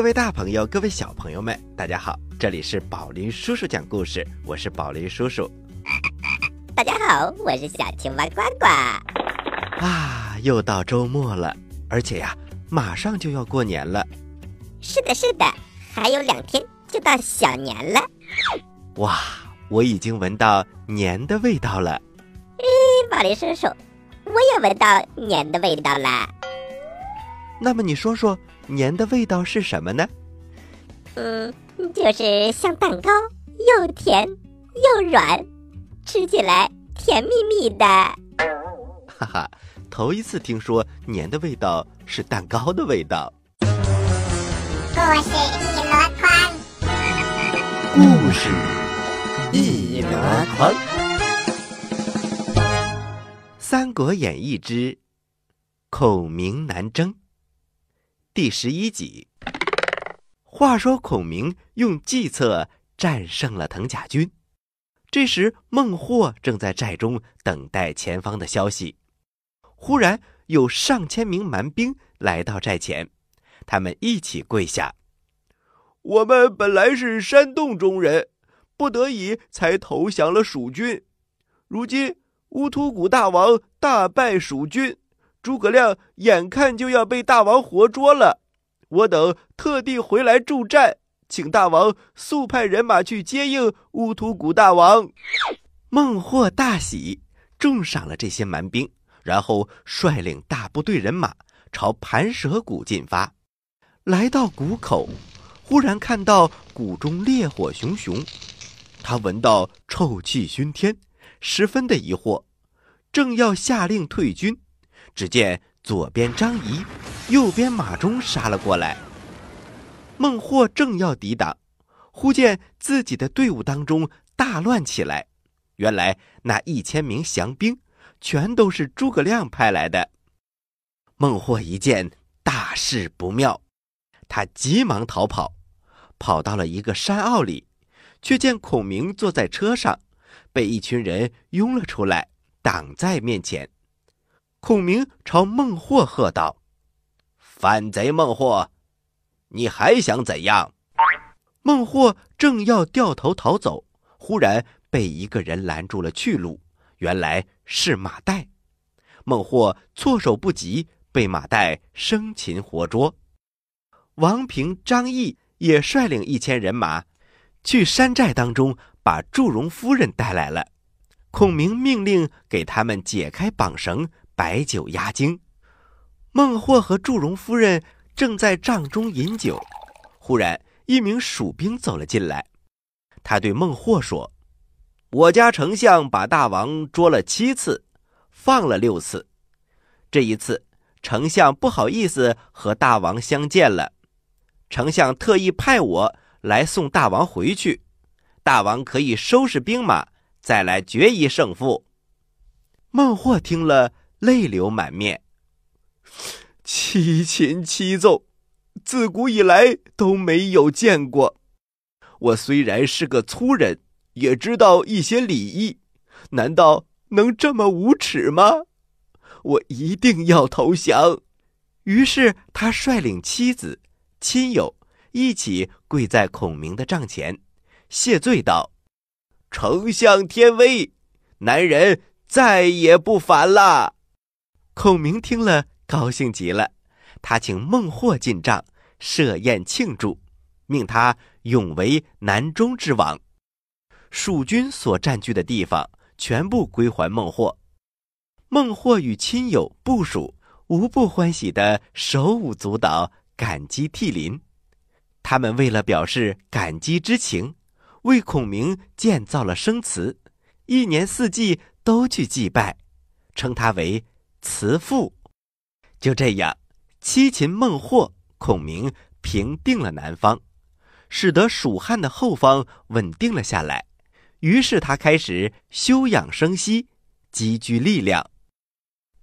各位大朋友，各位小朋友们，大家好！这里是宝林叔叔讲故事，我是宝林叔叔。大家好，我是小青蛙呱呱。啊，又到周末了，而且呀，马上就要过年了。是的，是的，还有两天就到小年了。哇，我已经闻到年的味道了。咦，宝林叔叔，我也闻到年的味道了。那么你说说，年的味道是什么呢？嗯，就是像蛋糕，又甜又软，吃起来甜蜜蜜的。哈哈，头一次听说年的味道是蛋糕的味道。故事一箩筐，故事一箩筐，《三国演义之孔明南征》第十一集。话说孔明用计策战胜了藤甲军，这时孟获正在寨中等待前方的消息。忽然有上千名蛮兵来到寨前，他们一起跪下。我们本来是山洞中人，不得已才投降了蜀军。如今乌突古大王大败蜀军，诸葛亮眼看就要被大王活捉了。我等特地回来助战，请大王速派人马去接应乌突古大王。孟获大喜，重赏了这些蛮兵，然后率领大部队人马朝盘蛇谷进发。来到谷口，忽然看到谷中烈火熊熊，他闻到臭气熏天，十分的疑惑，正要下令退军，只见左边张仪。右边马忠杀了过来，孟获正要抵挡，忽见自己的队伍当中大乱起来。原来那一千名降兵全都是诸葛亮派来的。孟获一见大事不妙，他急忙逃跑，跑到了一个山坳里，却见孔明坐在车上，被一群人拥了出来，挡在面前。孔明朝孟获喝道。反贼孟获，你还想怎样？孟获正要掉头逃走，忽然被一个人拦住了去路。原来是马岱。孟获措手不及，被马岱生擒活捉。王平、张翼也率领一千人马，去山寨当中把祝融夫人带来了。孔明命令给他们解开绑绳，白酒压惊。孟获和祝融夫人正在帐中饮酒，忽然一名蜀兵走了进来。他对孟获说：“我家丞相把大王捉了七次，放了六次。这一次，丞相不好意思和大王相见了。丞相特意派我来送大王回去。大王可以收拾兵马，再来决一胜负。”孟获听了，泪流满面。七擒七纵，自古以来都没有见过。我虽然是个粗人，也知道一些礼仪，难道能这么无耻吗？我一定要投降。于是他率领妻子、亲友一起跪在孔明的帐前，谢罪道：“丞相天威，男人再也不反了。”孔明听了。高兴极了，他请孟获进帐设宴庆祝，命他永为南中之王。蜀军所占据的地方全部归还孟获。孟获与亲友部属无不欢喜的手舞足蹈，感激涕零。他们为了表示感激之情，为孔明建造了生祠，一年四季都去祭拜，称他为慈父。就这样，七擒孟获，孔明平定了南方，使得蜀汉的后方稳定了下来。于是他开始休养生息，积聚力量。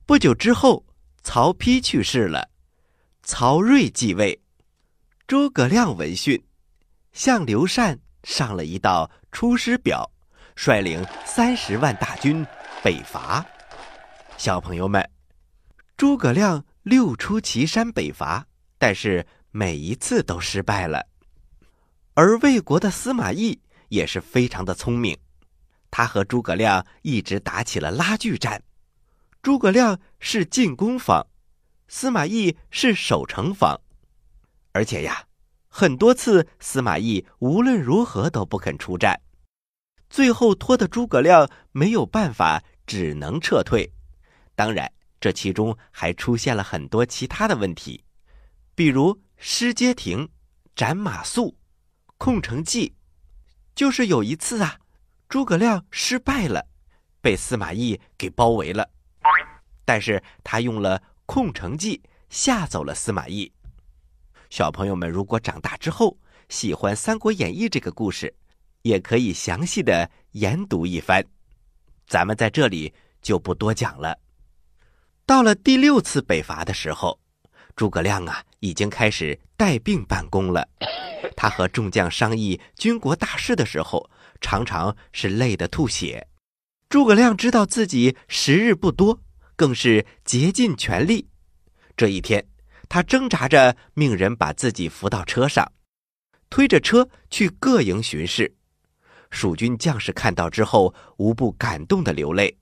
不久之后，曹丕去世了，曹睿继位。诸葛亮闻讯，向刘禅上了一道出师表，率领三十万大军北伐。小朋友们。诸葛亮六出祁山北伐，但是每一次都失败了。而魏国的司马懿也是非常的聪明，他和诸葛亮一直打起了拉锯战。诸葛亮是进攻方，司马懿是守城方，而且呀，很多次司马懿无论如何都不肯出战，最后拖得诸葛亮没有办法，只能撤退。当然，这其中还出现了很多其他的问题，比如失街亭、斩马谡、空城计。就是有一次啊，诸葛亮失败了，被司马懿给包围了。但是他用了空城计吓走了司马懿。小朋友们，如果长大之后喜欢《三国演义》这个故事，也可以详细的研读一番。咱们在这里就不多讲了。到了第六次北伐的时候，诸葛亮啊已经开始带病办公了。他和众将商议军国大事的时候，常常是累得吐血。诸葛亮知道自己时日不多。更是竭尽全力。这一天，他挣扎着命人把自己扶到车上，推着车去各营巡视。蜀军将士看到之后，无不感动的流泪。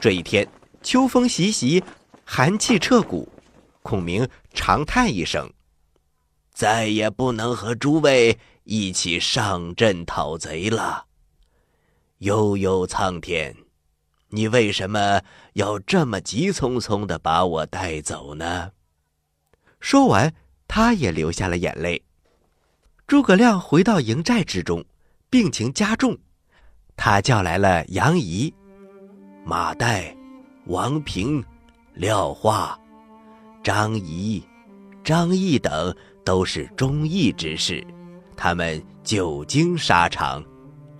这一天，秋风习习，寒气彻骨，孔明长叹一声：“再也不能和诸位一起上阵讨贼了。悠悠苍天。”你为什么要这么急匆匆的把我带走呢？说完，他也流下了眼泪。诸葛亮回到营寨之中，病情加重，他叫来了杨仪、马岱、王平、廖化、张仪、张翼等，都是忠义之士，他们久经沙场，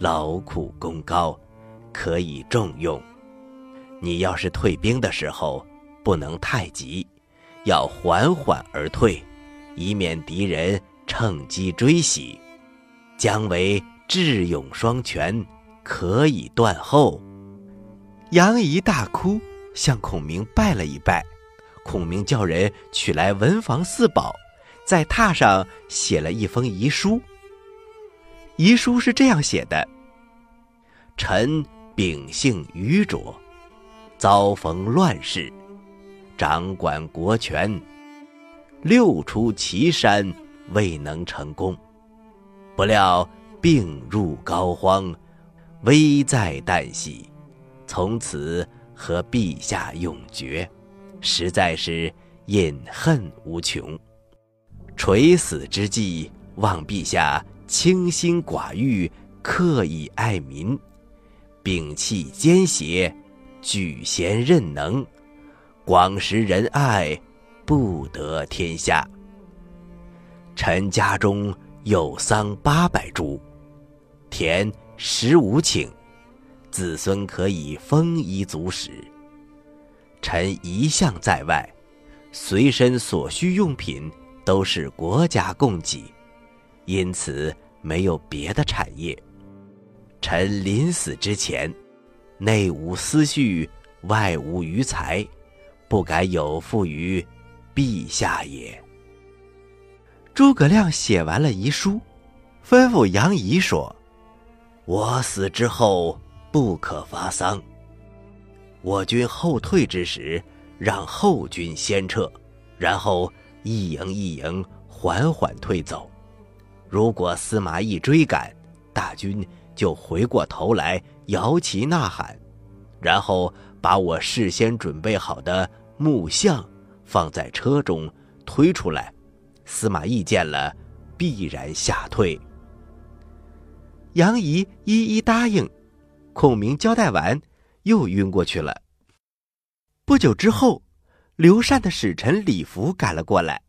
劳苦功高，可以重用。你要是退兵的时候，不能太急，要缓缓而退，以免敌人趁机追袭。姜维智勇双全，可以断后。杨仪大哭，向孔明拜了一拜。孔明叫人取来文房四宝，在榻上写了一封遗书。遗书是这样写的：“臣秉性愚拙。”遭逢乱世，掌管国权，六出祁山未能成功，不料病入膏肓，危在旦夕，从此和陛下永绝，实在是隐恨无穷。垂死之际，望陛下清心寡欲，克以爱民，摒弃奸邪。举贤任能，广施仁爱，不得天下。臣家中有桑八百株，田十五顷，子孙可以丰衣足食。臣一向在外，随身所需用品都是国家供给，因此没有别的产业。臣临死之前。内无私绪，外无余财，不敢有负于陛下也。诸葛亮写完了遗书，吩咐杨仪说：“我死之后不可发丧。我军后退之时，让后军先撤，然后一营一营缓缓退走。如果司马懿追赶，大军就回过头来。”摇旗呐喊，然后把我事先准备好的木像放在车中推出来。司马懿见了，必然吓退。杨仪一一答应。孔明交代完，又晕过去了。不久之后，刘禅的使臣李福赶了过来。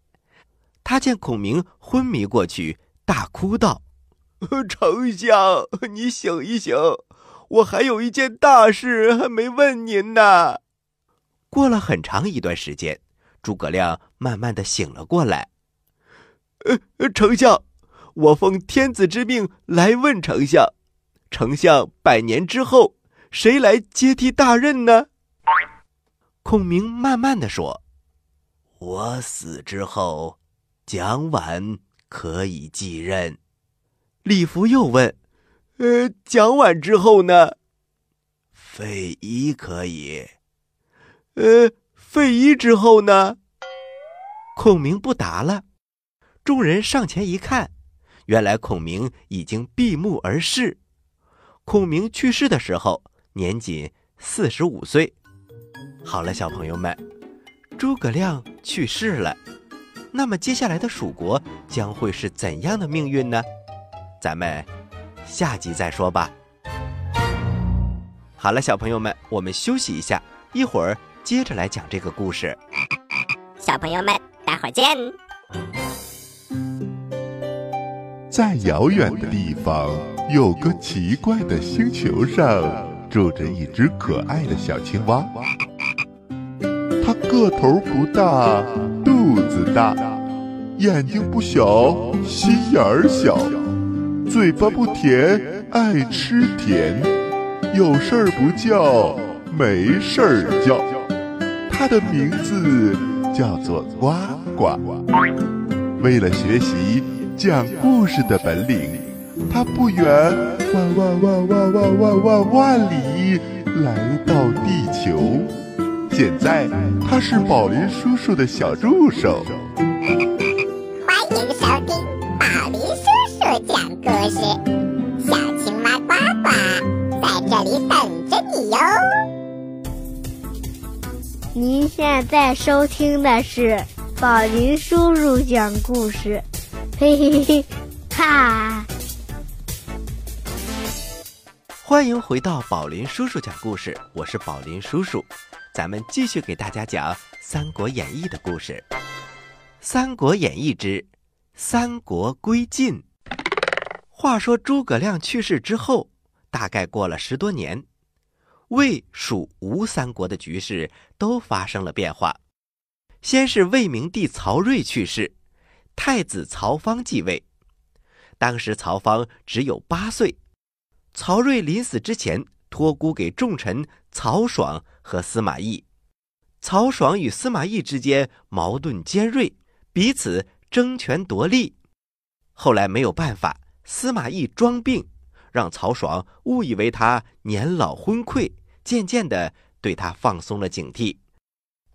他见孔明昏迷过去，大哭道：“丞相，你醒一醒！”我还有一件大事还没问您呢。过了很长一段时间，诸葛亮慢慢的醒了过来。呃，丞相，我奉天子之命来问丞相：丞相百年之后，谁来接替大任呢？孔明慢慢的说：“我死之后，蒋琬可以继任。李福又问：“呃，蒋琬之后呢？”费祎可以。呃，费祎之后呢？孔明不答了。众人上前一看，原来孔明已经闭目而逝。孔明去世的时候年仅四十五岁。好了，小朋友们，诸葛亮去世了，那么接下来的蜀国将会是怎样的命运呢？咱们下集再说吧。好了，小朋友们，我们休息一下，一会儿接着来讲这个故事。小朋友们，待会儿见。在遥远的地方，有个奇怪的星球上，住着一只可爱的小青蛙。它个头不大，肚子大，眼睛不小，心眼儿小，嘴巴不甜，爱吃甜，有事儿不叫，没事儿叫。它的名字叫做呱呱。为了学习。讲故事的本领，他不远万万万万万万万万里来到地球。现在他是宝林叔叔的小助手。欢迎收听宝林叔叔讲故事，小青蛙呱呱在这里等着你哟。您现在收听的是宝林叔叔讲故事。嘿嘿嘿，哈！欢迎回到宝林叔叔讲故事，我是宝林叔叔，咱们继续给大家讲《三国演义》的故事。《三国演义》之三国归晋。话说诸葛亮去世之后，大概过了十多年，魏、蜀、吴三国的局势都发生了变化。先是魏明帝曹睿去世。太子曹芳继位，当时曹芳只有八岁。曹睿临死之前托孤给重臣曹爽和司马懿。曹爽与司马懿之间矛盾尖锐，彼此争权夺利。后来没有办法，司马懿装病，让曹爽误以为他年老昏聩，渐渐的对他放松了警惕。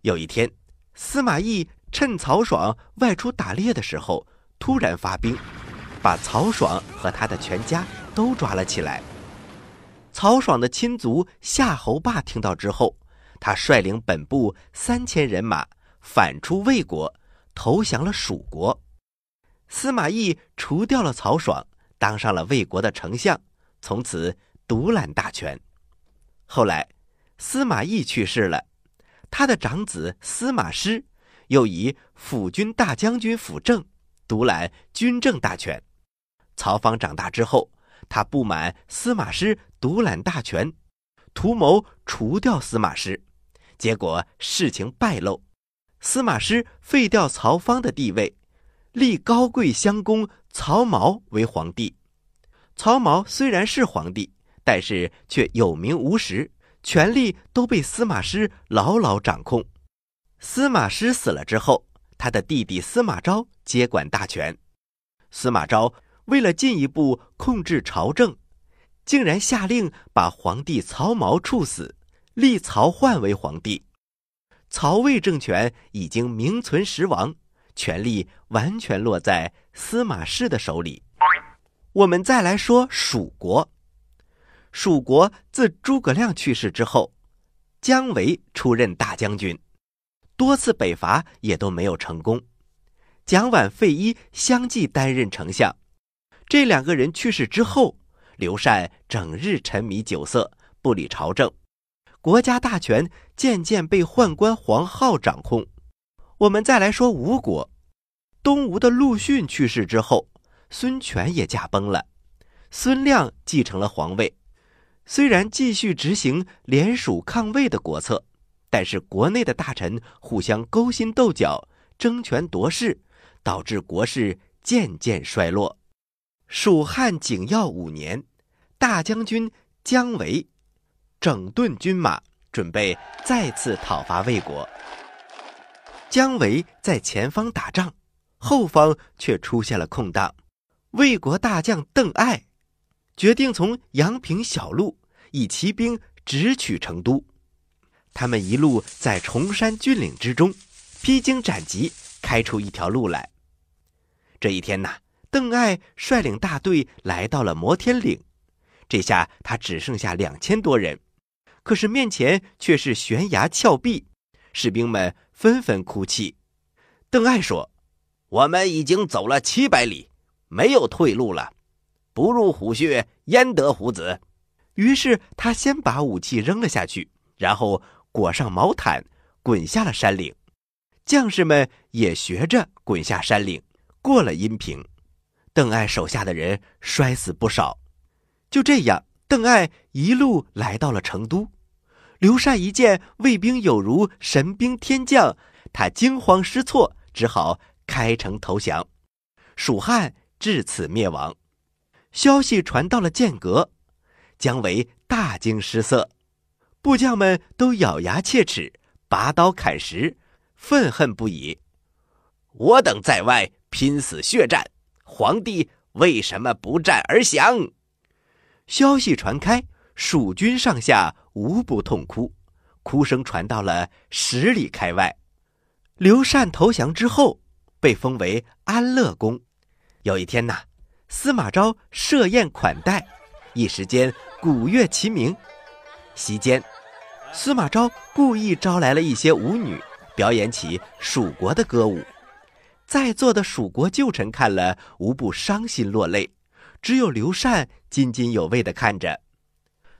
有一天，司马懿。趁曹爽外出打猎的时候，突然发兵，把曹爽和他的全家都抓了起来。曹爽的亲族夏侯霸听到之后，他率领本部三千人马反出魏国，投降了蜀国。司马懿除掉了曹爽，当上了魏国的丞相，从此独揽大权。后来，司马懿去世了，他的长子司马师。又以辅军大将军辅政，独揽军政大权。曹芳长大之后，他不满司马师独揽大权，图谋除掉司马师。结果事情败露，司马师废掉曹芳的地位，立高贵襄公曹髦为皇帝。曹髦虽然是皇帝，但是却有名无实，权力都被司马师牢牢掌控。司马师死了之后，他的弟弟司马昭接管大权。司马昭为了进一步控制朝政，竟然下令把皇帝曹髦处死，立曹奂为皇帝。曹魏政权已经名存实亡，权力完全落在司马氏的手里。我们再来说蜀国。蜀国自诸葛亮去世之后，姜维出任大将军。多次北伐也都没有成功，蒋琬、费祎相继担任丞相。这两个人去世之后，刘禅整日沉迷酒色，不理朝政，国家大权渐渐被宦官黄皓掌控。我们再来说吴国，东吴的陆逊去世之后，孙权也驾崩了，孙亮继承了皇位，虽然继续执行联蜀抗魏的国策。但是国内的大臣互相勾心斗角、争权夺势，导致国势渐渐衰落。蜀汉景耀五年，大将军姜维整顿军马，准备再次讨伐魏国。姜维在前方打仗，后方却出现了空档。魏国大将邓艾决定从阳平小路以骑兵直取成都。他们一路在崇山峻岭之中，披荆斩棘，开出一条路来。这一天呐，邓艾率领大队来到了摩天岭。这下他只剩下两千多人，可是面前却是悬崖峭壁，士兵们纷纷哭泣。邓艾说：“我们已经走了七百里，没有退路了，不入虎穴，焉得虎子？”于是他先把武器扔了下去，然后裹上毛毯，滚下了山岭。将士们也学着滚下山岭，过了阴平。邓艾手下的人摔死不少。就这样，邓艾一路来到了成都。刘禅一见魏兵有如神兵天降，他惊慌失措，只好开城投降。蜀汉至此灭亡。消息传到了剑阁，姜维大惊失色，部将们都咬牙切齿，拔刀砍石，愤恨不已。我等在外拼死血战，皇帝为什么不战而降？消息传开，蜀军上下无不痛哭，哭声传到了十里开外。刘禅投降之后，被封为安乐公。有一天呐，司马昭设宴款待，一时间鼓乐齐鸣。席间，司马昭故意招来了一些舞女，表演起蜀国的歌舞。在座的蜀国旧臣看了，无不伤心落泪。只有刘禅津津有味的看着，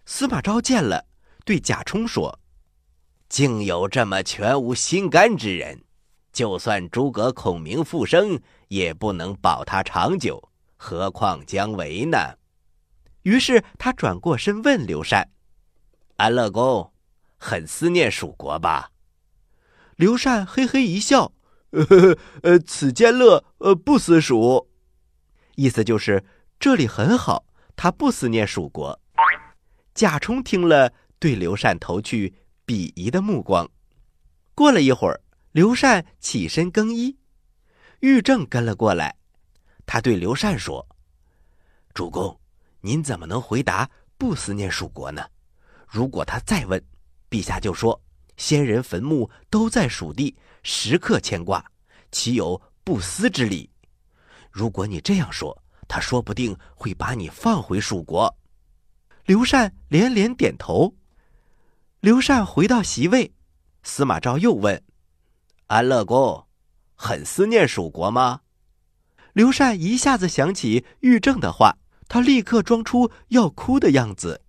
司马昭见了，对贾充说：“竟有这么全无心肝之人，就算诸葛孔明复生，也不能保他长久，何况姜维呢？”于是他转过身问刘禅：“安乐公，很思念蜀国吧？”刘禅嘿嘿一笑：“呃呃，此间乐，呃不思蜀。”意思就是。这里很好，他不思念蜀国。贾充听了，对刘禅投去鄙夷的目光。过了一会儿，刘禅起身更衣，玉正跟了过来。他对刘禅说：“主公，您怎么能回答不思念蜀国呢？如果他再问，陛下就说先人坟墓都在蜀地，时刻牵挂，岂有不思之理？如果你这样说。”他说不定会把你放回蜀国。刘禅连连点头。刘禅回到席位，司马昭又问：“安乐公，很思念蜀国吗？”刘禅一下子想起玉正的话，他立刻装出要哭的样子：“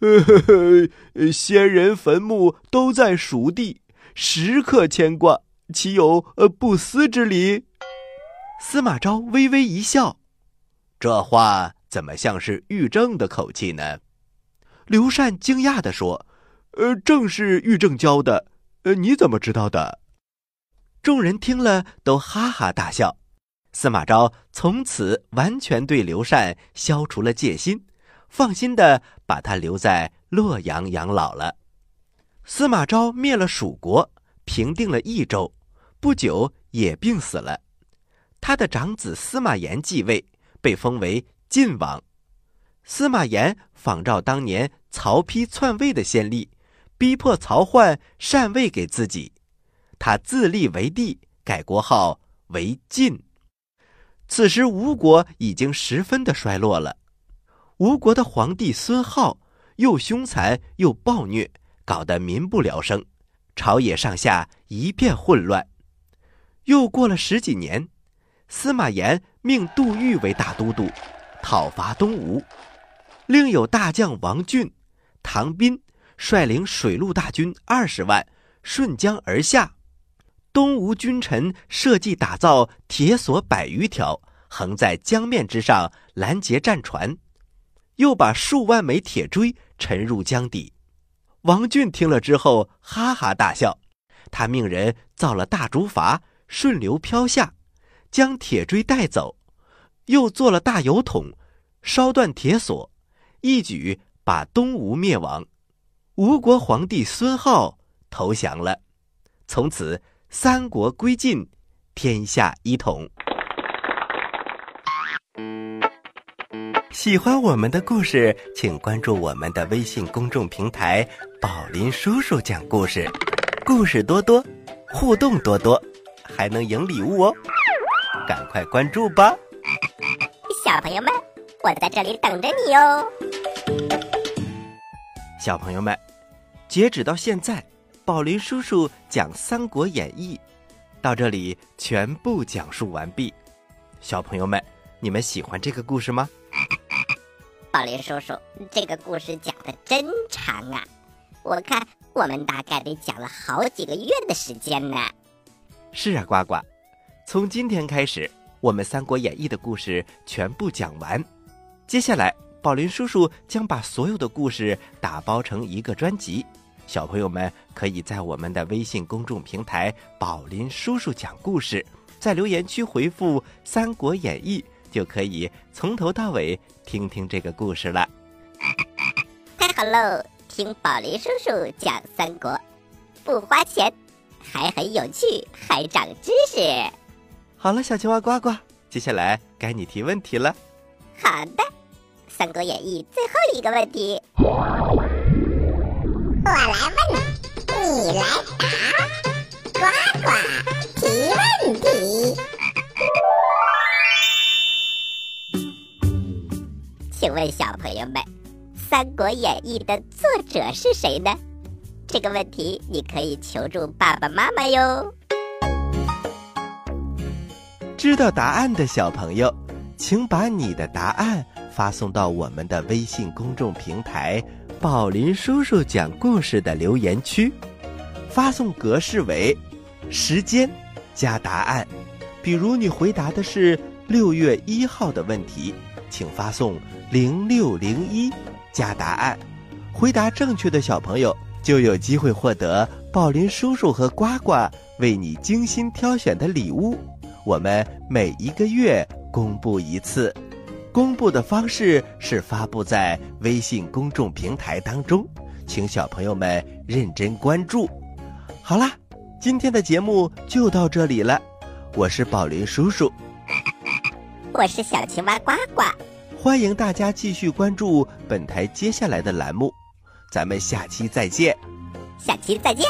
呵呵先人坟墓都在蜀地，时刻牵挂，岂有呃不思之理？”司马昭微微一笑。这话怎么像是玉正的口气呢？刘禅惊讶地说：“呃，正是玉正教的。呃，你怎么知道的？”众人听了都哈哈大笑。司马昭从此完全对刘禅消除了戒心，放心的把他留在洛阳养老了。司马昭灭了蜀国，平定了益州，不久也病死了。他的长子司马炎继位。被封为晋王，司马炎仿照当年曹丕篡位的先例，逼迫曹奂禅位给自己，他自立为帝，改国号为晋。此时吴国已经十分的衰落了，吴国的皇帝孙皓又凶残又暴虐，搞得民不聊生，朝野上下一片混乱。又过了十几年。司马炎命杜预为大都督，讨伐东吴。另有大将王浚、唐斌率领水陆大军二十万顺江而下。东吴君臣设计打造铁索百余条，横在江面之上拦截战船，又把数万枚铁锥沉入江底。王俊听了之后哈哈大笑，他命人造了大竹筏，顺流漂下。将铁锥带走，又做了大油桶，烧断铁索，一举把东吴灭亡。吴国皇帝孙皓投降了，从此三国归晋，天下一统。喜欢我们的故事，请关注我们的微信公众平台“宝林叔叔讲故事”，故事多多，互动多多，还能赢礼物哦！赶快关注吧，小朋友们，我在这里等着你哦。小朋友们，截止到现在，宝林叔叔讲《三国演义》到这里全部讲述完毕。小朋友们，你们喜欢这个故事吗？宝林叔叔，这个故事讲的真长啊！我看我们大概得讲了好几个月的时间呢。是啊，呱呱，从今天开始，我们《三国演义》的故事全部讲完。接下来，宝林叔叔将把所有的故事打包成一个专辑，小朋友们可以在我们的微信公众平台“宝林叔叔讲故事”在留言区回复《三国演义》。就可以从头到尾听听这个故事了。太好喽！听宝林叔叔讲三国，不花钱，还很有趣，还长知识。好了，小青蛙呱呱，接下来该你提问题了。好的，《三国演义》最后一个问题，我来问，你来答，呱呱提问题。请问小朋友们，《三国演义》的作者是谁呢？这个问题你可以求助爸爸妈妈哟。知道答案的小朋友，请把你的答案发送到我们的微信公众平台“宝林叔叔讲故事”的留言区，发送格式为时间加答案。比如你回答的是六月一号的问题。请发送零六零一加答案，回答正确的小朋友就有机会获得宝林叔叔和呱呱为你精心挑选的礼物。我们每一个月公布一次，公布的方式是发布在微信公众平台当中，请小朋友们认真关注。好啦，今天的节目就到这里了，我是宝林叔叔。我是小青蛙呱呱，欢迎大家继续关注本台接下来的栏目，咱们下期再见，下期再见。